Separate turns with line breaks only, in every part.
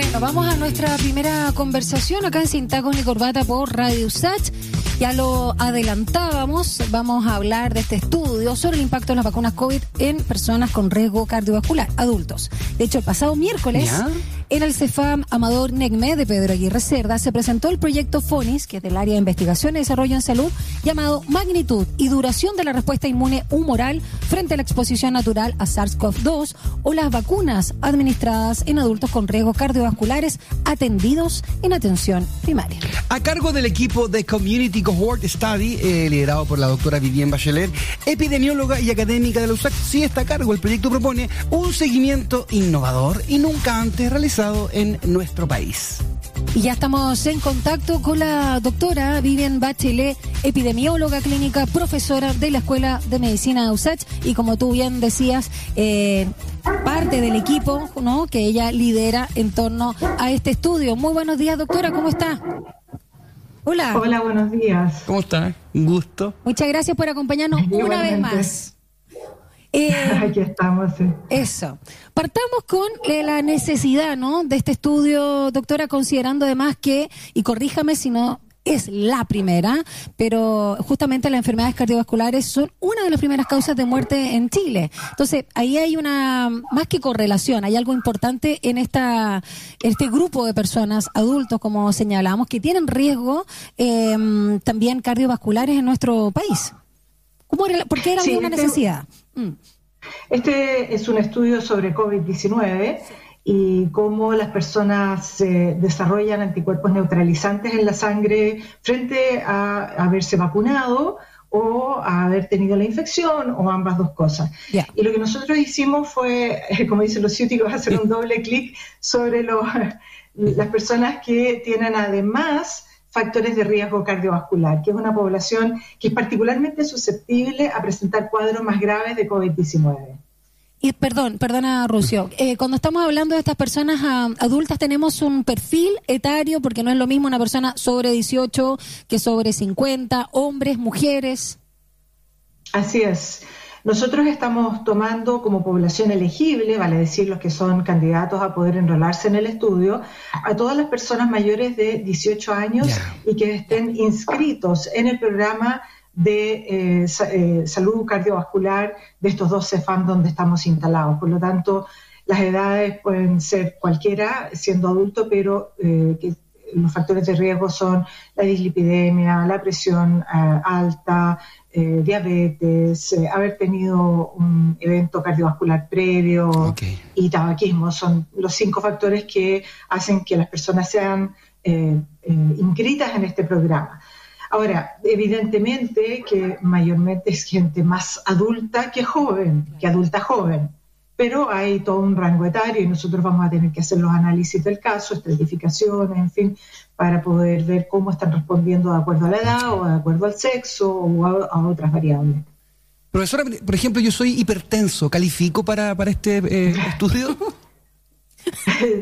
Bueno, vamos a nuestra primera conversación acá en Sin y Corbata por Radio Sach. Ya lo adelantábamos, vamos a hablar de este estudio sobre el impacto de las vacunas COVID en personas con riesgo cardiovascular, adultos. De hecho, el pasado miércoles... En el CEFAM Amador Negme de Pedro Aguirre Cerda se presentó el proyecto FONIS, que es del área de investigación y desarrollo en salud, llamado Magnitud y Duración de la Respuesta Inmune Humoral frente a la exposición natural a SARS-CoV-2 o las vacunas administradas en adultos con riesgos cardiovasculares atendidos en atención primaria.
A cargo del equipo de Community Cohort Study, eh, liderado por la doctora Vivienne Bachelet, epidemióloga y académica de la USAC, sí está a cargo. El proyecto propone un seguimiento innovador y nunca antes realizado en nuestro país.
Y ya estamos en contacto con la doctora Vivian Bachelet, epidemióloga clínica, profesora de la Escuela de Medicina de USACH y como tú bien decías, eh, parte del equipo ¿no? que ella lidera en torno a este estudio. Muy buenos días, doctora, ¿cómo está?
Hola. Hola, buenos días.
¿Cómo está? Un gusto.
Muchas gracias por acompañarnos una vez más.
Eh, Aquí estamos. Sí.
Eso. Partamos con eh, la necesidad, ¿no? De este estudio, doctora, considerando además que, y corríjame si no es la primera, pero justamente las enfermedades cardiovasculares son una de las primeras causas de muerte en Chile. Entonces, ahí hay una, más que correlación, hay algo importante en esta, este grupo de personas, adultos, como señalamos, que tienen riesgo em, también cardiovasculares en nuestro país. ¿Cómo era, ¿Por qué era una este necesidad?
Mm. Este es un estudio sobre COVID-19 y cómo las personas desarrollan anticuerpos neutralizantes en la sangre frente a haberse vacunado o a haber tenido la infección o ambas dos cosas. Y lo que nosotros hicimos fue, como dicen los ciúticos, hacer un doble clic sobre las personas que tienen además factores de riesgo cardiovascular, que es una población que es particularmente susceptible a presentar cuadros más graves de COVID-19.
Y perdón, perdona, Rucio. Eh, cuando estamos hablando de estas personas ah, adultas, tenemos un perfil etario, porque no es lo mismo una persona sobre 18 que sobre 50, hombres, mujeres.
Así es. Nosotros estamos tomando como población elegible, vale decir los que son candidatos a poder enrolarse en el estudio, a todas las personas mayores de 18 años y que estén inscritos en el programa de eh, eh, salud cardiovascular de estos dos CEFAM donde estamos instalados. Por lo tanto, las edades pueden ser cualquiera, siendo adulto, pero eh, que los factores de riesgo son la dislipidemia, la presión alta, eh, diabetes, eh, haber tenido un evento cardiovascular previo y tabaquismo. Son los cinco factores que hacen que las personas sean eh, inscritas en este programa. Ahora, evidentemente que mayormente es gente más adulta que joven, que adulta joven pero hay todo un rango etario y nosotros vamos a tener que hacer los análisis del caso, estratificaciones, en fin, para poder ver cómo están respondiendo de acuerdo a la edad o de acuerdo al sexo o a, otras variables.
Profesora, por ejemplo, yo soy hipertenso, ¿califico para, para este eh, estudio?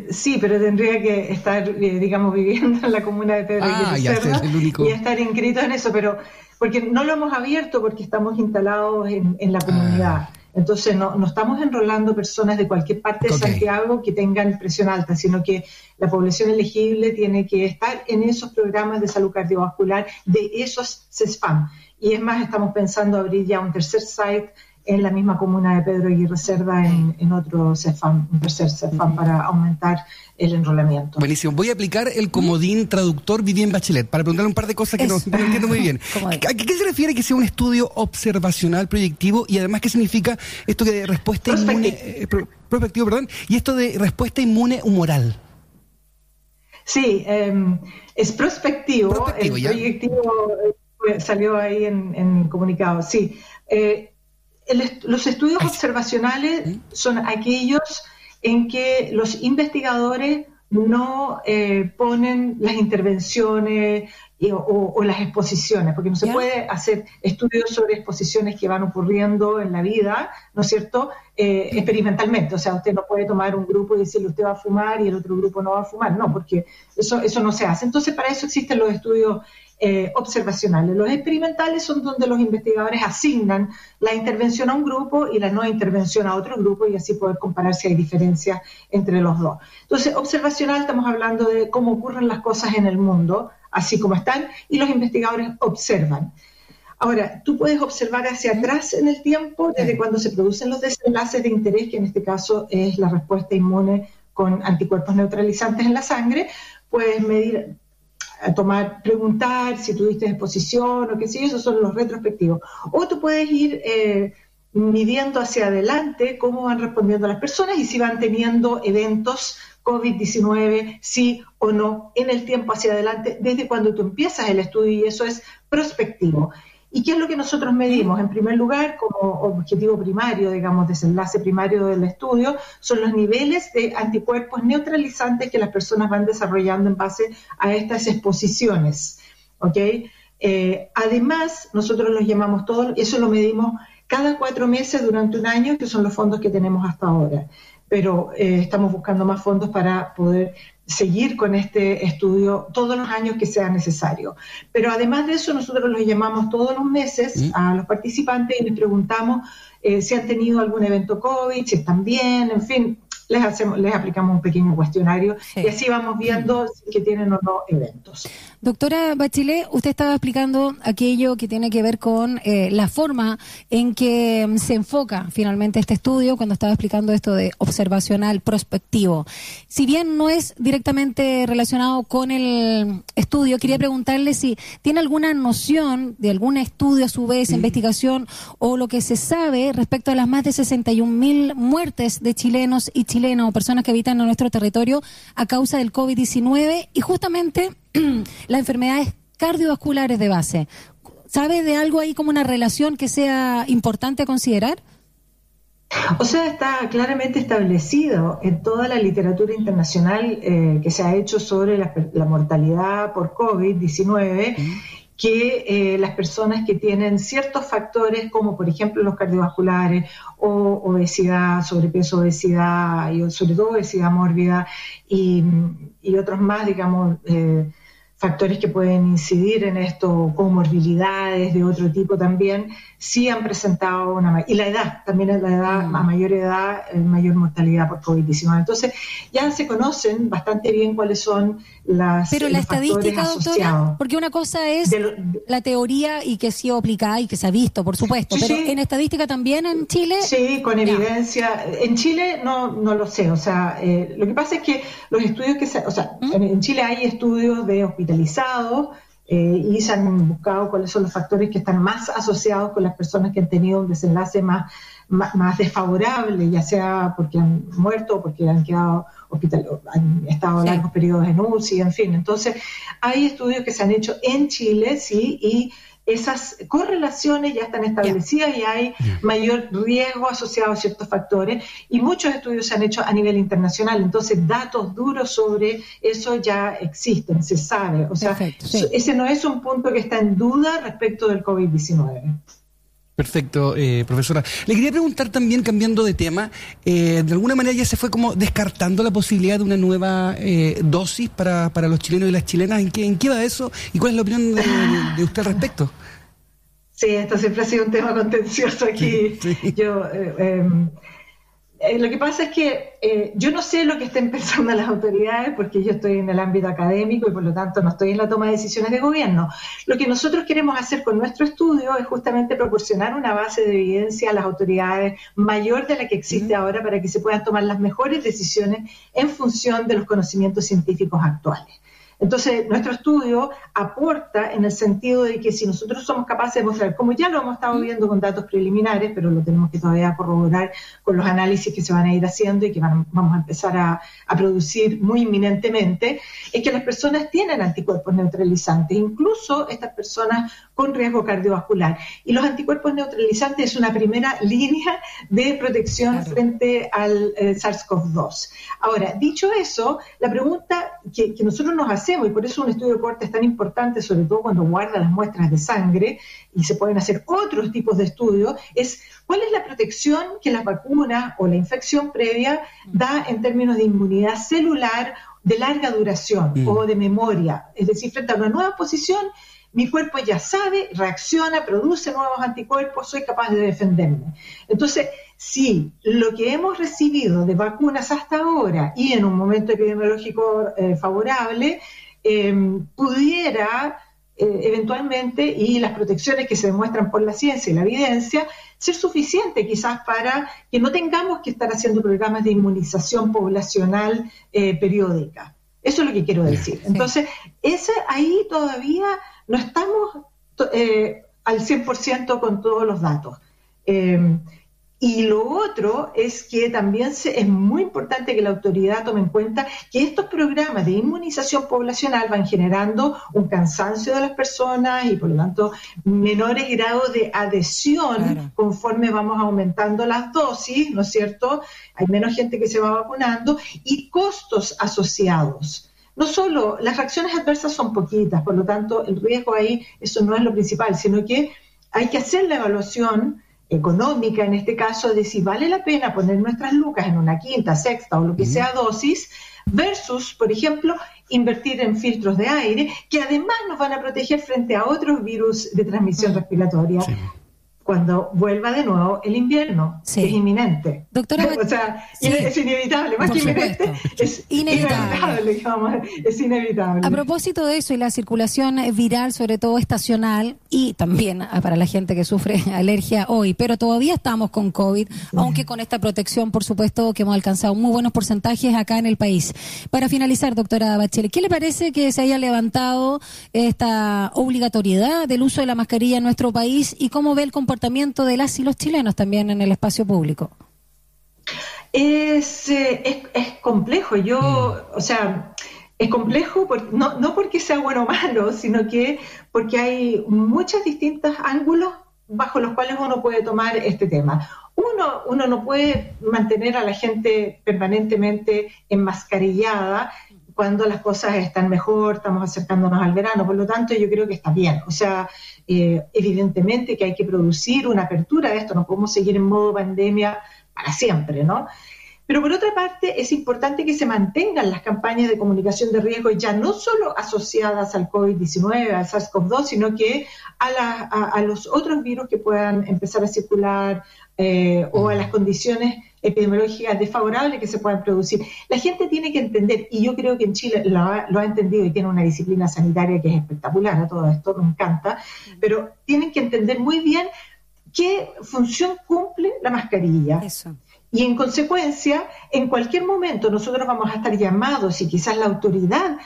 Sí, pero tendría que estar, eh, digamos, viviendo en la comuna de Pedro ah, y estar inscrito en eso, pero porque no lo hemos abierto porque estamos instalados en, la comunidad. Ah. Entonces, no, estamos enrolando personas de cualquier parte de Santiago que tengan presión alta, sino que la población elegible tiene que estar en esos programas de salud cardiovascular de esos CESFAM. Y es más, estamos pensando abrir ya un tercer site en la misma comuna de Pedro y Reserva en, en otro CEFAM, un tercer CEFAM para aumentar el enrolamiento.
Buenísimo. Voy a aplicar el comodín traductor Vivien Bachelet para preguntarle un par de cosas que no, entiendo muy bien. ¿A qué, se refiere que sea un estudio observacional proyectivo y además qué significa esto de respuesta inmune eh, prospectivo, perdón, y esto de respuesta inmune humoral?
Sí, em, es prospectivo. el proyectivo eh, salió ahí en, en comunicado. Sí. Eh, los estudios observacionales son aquellos en que los investigadores no eh, ponen las intervenciones o, las exposiciones, porque no se puede hacer estudios sobre exposiciones que van ocurriendo en la vida, ¿no es cierto?, eh, experimentalmente. O sea, usted no puede tomar un grupo y decirle usted va a fumar y el otro grupo no va a fumar, no, porque eso, eso no se hace. Entonces, para eso existen los estudios eh, observacionales. Los experimentales son donde los investigadores asignan la intervención a un grupo y la no intervención a otro grupo y así poder comparar si hay diferencias entre los dos. Entonces, observacional estamos hablando de cómo ocurren las cosas en el mundo, así como están, y los investigadores observan. Ahora, tú puedes observar hacia atrás en el tiempo, desde cuando se producen los desenlaces de interés, que en este caso es la respuesta inmune con anticuerpos neutralizantes en la sangre, puedes medir, tomar, preguntar si tuviste exposición o qué sé esos son los retrospectivos. O tú puedes ir eh, midiendo hacia adelante cómo van respondiendo las personas y si van teniendo eventos COVID-19, sí o no, en el tiempo hacia adelante, desde cuando tú empiezas el estudio y eso es prospectivo. ¿Y qué es lo que nosotros medimos? En primer lugar, como objetivo primario, digamos, desenlace primario del estudio, son los niveles de anticuerpos neutralizantes que las personas van desarrollando en base a estas exposiciones. ¿Ok? Eh, además, nosotros los llamamos todos, eso lo medimos cada cuatro meses durante un año, que son los fondos que tenemos hasta ahora. Pero eh, estamos buscando más fondos para poder seguir con este estudio todos los años que sea necesario. Pero además de eso, nosotros los llamamos todos los meses a los participantes y les preguntamos eh, si han tenido algún evento COVID, si están bien, en fin, les, hacemos, les aplicamos un pequeño cuestionario y así vamos viendo si que tienen o no eventos.
Doctora Bachelet, usted estaba explicando aquello que tiene que ver con eh, la forma en que mm, se enfoca finalmente este estudio cuando estaba explicando esto de observacional prospectivo. Si bien no es directamente relacionado con el estudio, quería preguntarle si tiene alguna noción de algún estudio a su vez, investigación o lo que se sabe respecto a las más de 61 mil muertes de chilenos y chilenas o personas que habitan en nuestro territorio a causa del COVID-19 y justamente las enfermedades cardiovasculares de base. ¿Sabe de algo ahí como una relación que sea importante considerar?
O sea, está claramente establecido en toda la literatura internacional eh, que se ha hecho sobre la, mortalidad por COVID-19 que eh, las personas que tienen ciertos factores, como por ejemplo los cardiovasculares o obesidad, sobrepeso, obesidad y sobre todo obesidad mórbida y, otros más, digamos, eh, factores que pueden incidir en esto, comorbilidades de otro tipo también, sí han presentado una... Y la edad, también es la edad, mm. a mayor edad, mayor mortalidad por COVID-19. Entonces, ya se conocen bastante bien cuáles son las...
Pero la estadística, doctora, porque una cosa es la teoría y que ha sido aplicada y que se ha visto, por supuesto, pero en estadística también en Chile...
Sí, con evidencia. En Chile no, no lo sé, o sea, eh, lo que pasa es que los estudios que se... O sea, ¿Mm? en, Chile hay estudios de hospitalizados, eh, y se han buscado cuáles son los factores que están más asociados con las personas que han tenido un desenlace más, más, desfavorable, ya sea porque han muerto o porque han quedado hospital, han estado largos periodos en UCI, en fin. Entonces, hay estudios que se han hecho en Chile, sí, y esas correlaciones ya están establecidas y hay mayor riesgo asociado a ciertos factores y muchos estudios se han hecho a nivel internacional, entonces datos duros sobre eso ya existen, se sabe, o sea, ese no es un punto que está en duda respecto del COVID-19.
Perfecto, eh, profesora. Le quería preguntar también, cambiando de tema, eh, de alguna manera ya se fue como descartando la posibilidad de una nueva eh, dosis para, para los chilenos y las chilenas. ¿En qué, ¿En qué va eso? ¿Y cuál es la opinión de, usted al respecto?
Sí, esto siempre ha sido un tema contencioso aquí. Yo em, eh, lo que pasa es que eh, yo no sé lo que estén pensando las autoridades porque yo estoy en el ámbito académico y por lo tanto no estoy en la toma de decisiones de gobierno. Lo que nosotros queremos hacer con nuestro estudio es justamente proporcionar una base de evidencia a las autoridades mayor de la que existe ahora para que se puedan tomar las mejores decisiones en función de los conocimientos científicos actuales. Entonces, nuestro estudio aporta en el sentido de que si nosotros somos capaces de mostrar, como ya lo hemos estado viendo con datos preliminares, pero lo tenemos que todavía corroborar con los análisis que se van a ir haciendo y que vamos a empezar a, producir muy inminentemente, es que las personas tienen anticuerpos neutralizantes, incluso estas personas con riesgo cardiovascular. Y los anticuerpos neutralizantes es una primera línea de protección frente al eh, SARS-CoV-2. Ahora, dicho eso, la pregunta que, que nosotros nos hacemos y por eso un estudio de corte es tan importante, sobre todo cuando guarda las muestras de sangre y se pueden hacer otros tipos de estudios, es cuál es la protección que la vacuna o la infección previa da en términos de inmunidad celular de larga duración mm. o de memoria. Es decir, frente a una nueva posición, mi cuerpo ya sabe, reacciona, produce nuevos anticuerpos, soy capaz de defenderme. Entonces, si lo que hemos recibido de vacunas hasta ahora y en un momento epidemiológico eh, favorable em, pudiera eh, eventualmente y las protecciones que se demuestran por la ciencia y la evidencia ser suficiente quizás para que no tengamos que estar haciendo programas de inmunización poblacional eh, periódica. Eso es lo que quiero decir. Entonces, ese, ahí todavía no estamos al 100% con todos los datos. Em, y lo otro es que también es muy importante que la autoridad tome en cuenta que estos programas de inmunización poblacional van generando un cansancio de las personas y por lo tanto menores grados de adhesión conforme vamos aumentando las dosis, ¿no es cierto? Hay menos gente que se va vacunando y costos asociados. No solo las reacciones adversas son poquitas, por lo tanto el riesgo ahí, eso no es lo principal, sino que hay que hacer la evaluación económica, en este caso, de si vale la pena poner nuestras lucas en una quinta, sexta o lo que sea dosis, versus, por ejemplo, invertir en filtros de aire, que además nos van a proteger frente a otros virus de transmisión respiratoria cuando vuelva de nuevo el invierno, es inminente.
Doctora,
o sea, es inevitable, más que inminente, es inevitable. es inevitable.
A propósito de eso y la circulación viral, sobre todo estacional, y también ah, para la gente que sufre alergia hoy, pero todavía estamos con COVID, aunque con esta protección, por supuesto, que hemos alcanzado muy buenos porcentajes acá en el país. Para finalizar, doctora Bachelet, ¿qué le parece que se haya levantado esta obligatoriedad del uso de la mascarilla en nuestro país y cómo ve el comportamiento de las y los chilenos también en el espacio público?
Es, eh, es, complejo. Yo, mm. o sea, es complejo no, no porque sea bueno o malo, sino que porque hay muchos distintos ángulos bajo los cuales uno puede tomar este tema. Uno, uno no puede mantener a la gente permanentemente enmascarillada cuando las cosas están mejor, estamos acercándonos al verano. Por lo tanto, yo creo que está bien. O sea, eh, evidentemente que hay que producir una apertura de esto, no podemos seguir en modo pandemia para siempre, ¿no? Pero por otra parte, es importante que se mantengan las campañas de comunicación de riesgo ya no solo asociadas al COVID-19, al SARS-CoV-2, sino que a, los otros virus que puedan empezar a circular eh, o a las condiciones epidemiológicas desfavorables que se puedan producir. La gente tiene que entender, y yo creo que en Chile lo ha, entendido y tiene una disciplina sanitaria que es espectacular, a todo esto me encanta, pero tienen que entender muy bien qué función cumple la mascarilla. Eso. Y en consecuencia, en cualquier momento nosotros vamos a estar llamados y quizás la autoridad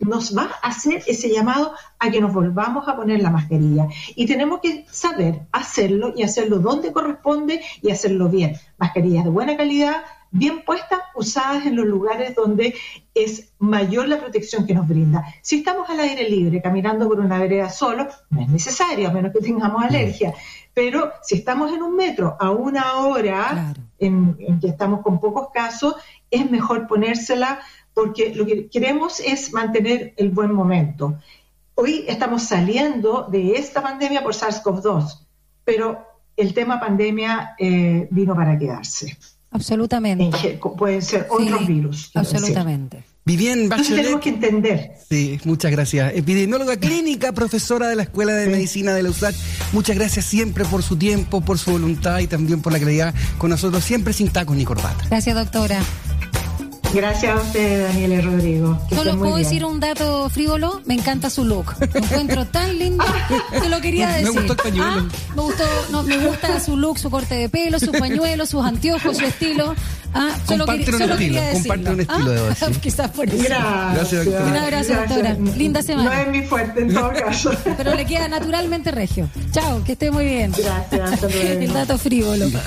nos va a hacer ese llamado a que nos volvamos a poner la mascarilla. Y tenemos que saber hacerlo y hacerlo donde corresponde y hacerlo bien. Mascarillas de buena calidad, bien puestas, usadas en los lugares donde es mayor la protección que nos brinda. Si estamos al aire libre, caminando por una vereda solo, no es necesario, a menos que tengamos alergia. Pero si estamos en un metro a una hora, en, que estamos con pocos casos, es mejor ponérsela porque lo que queremos es mantener el buen momento. Hoy estamos saliendo de esta pandemia por SARS-CoV-2, pero el tema pandemia eh, vino para quedarse.
Absolutamente.
Pueden ser otros virus.
Absolutamente.
Vivian Bachelet.
tenemos que entender.
Sí, muchas gracias. Epidemióloga clínica, profesora de la Escuela de Medicina de la USAC. Muchas gracias siempre por su tiempo, por su voluntad y también por la claridad con nosotros, siempre sin tacos ni corbata.
Gracias, doctora.
Gracias a usted, Daniel y Rodrigo.
Solo puedo decir un dato frívolo, me encanta su look. Lo encuentro tan lindo que lo quería decir.
Me gustó el pañuelo.
Ah, me, gustó, no, me gusta su look, su corte de pelo, su pañuelo, sus anteojos, su estilo. Ah,
solo, comparte un estilo, comparte un estilo de hoy.
Quizás por eso.
Gracias.
Gracias, Un abrazo, doctora. Linda semana.
No es mi fuerte en todo caso.
Pero le queda naturalmente regio. Chao, que esté muy bien.
Gracias.
el dato frívolo.